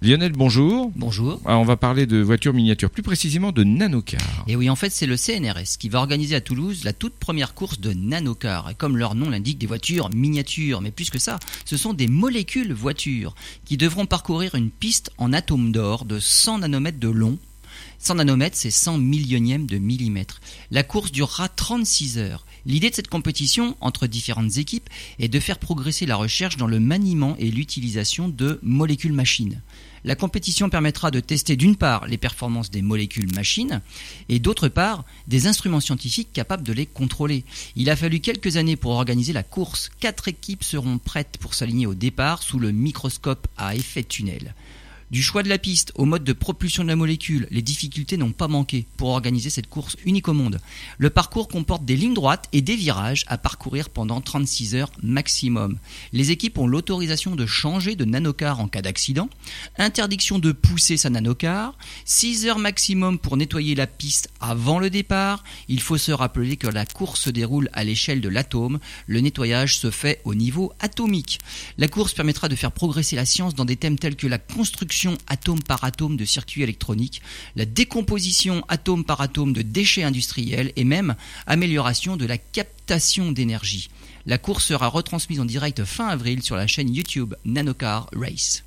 Lionel, bonjour. Bonjour. Alors, on va parler de voitures miniatures, plus précisément de nanocars. Et oui, en fait, c'est le CNRS qui va organiser à Toulouse la toute première course de nanocars. Et comme leur nom l'indique, des voitures miniatures. Mais plus que ça, ce sont des molécules voitures qui devront parcourir une piste en atomes d'or de 100 nanomètres de long 100 nanomètres, c'est 100 millionièmes de millimètre. La course durera 36 heures. L'idée de cette compétition entre différentes équipes est de faire progresser la recherche dans le maniement et l'utilisation de molécules machines. La compétition permettra de tester d'une part les performances des molécules machines et d'autre part des instruments scientifiques capables de les contrôler. Il a fallu quelques années pour organiser la course. Quatre équipes seront prêtes pour s'aligner au départ sous le microscope à effet tunnel. Du choix de la piste au mode de propulsion de la molécule, les difficultés n'ont pas manqué pour organiser cette course unique au monde. Le parcours comporte des lignes droites et des virages à parcourir pendant 36 heures maximum. Les équipes ont l'autorisation de changer de nanocar en cas d'accident, interdiction de pousser sa nanocar, 6 heures maximum pour nettoyer la piste avant le départ. Il faut se rappeler que la course se déroule à l'échelle de l'atome, le nettoyage se fait au niveau atomique. La course permettra de faire progresser la science dans des thèmes tels que la construction atome par atome de circuits électroniques, la décomposition atome par atome de déchets industriels et même amélioration de la captation d'énergie. La course sera retransmise en direct fin avril sur la chaîne YouTube Nanocar Race.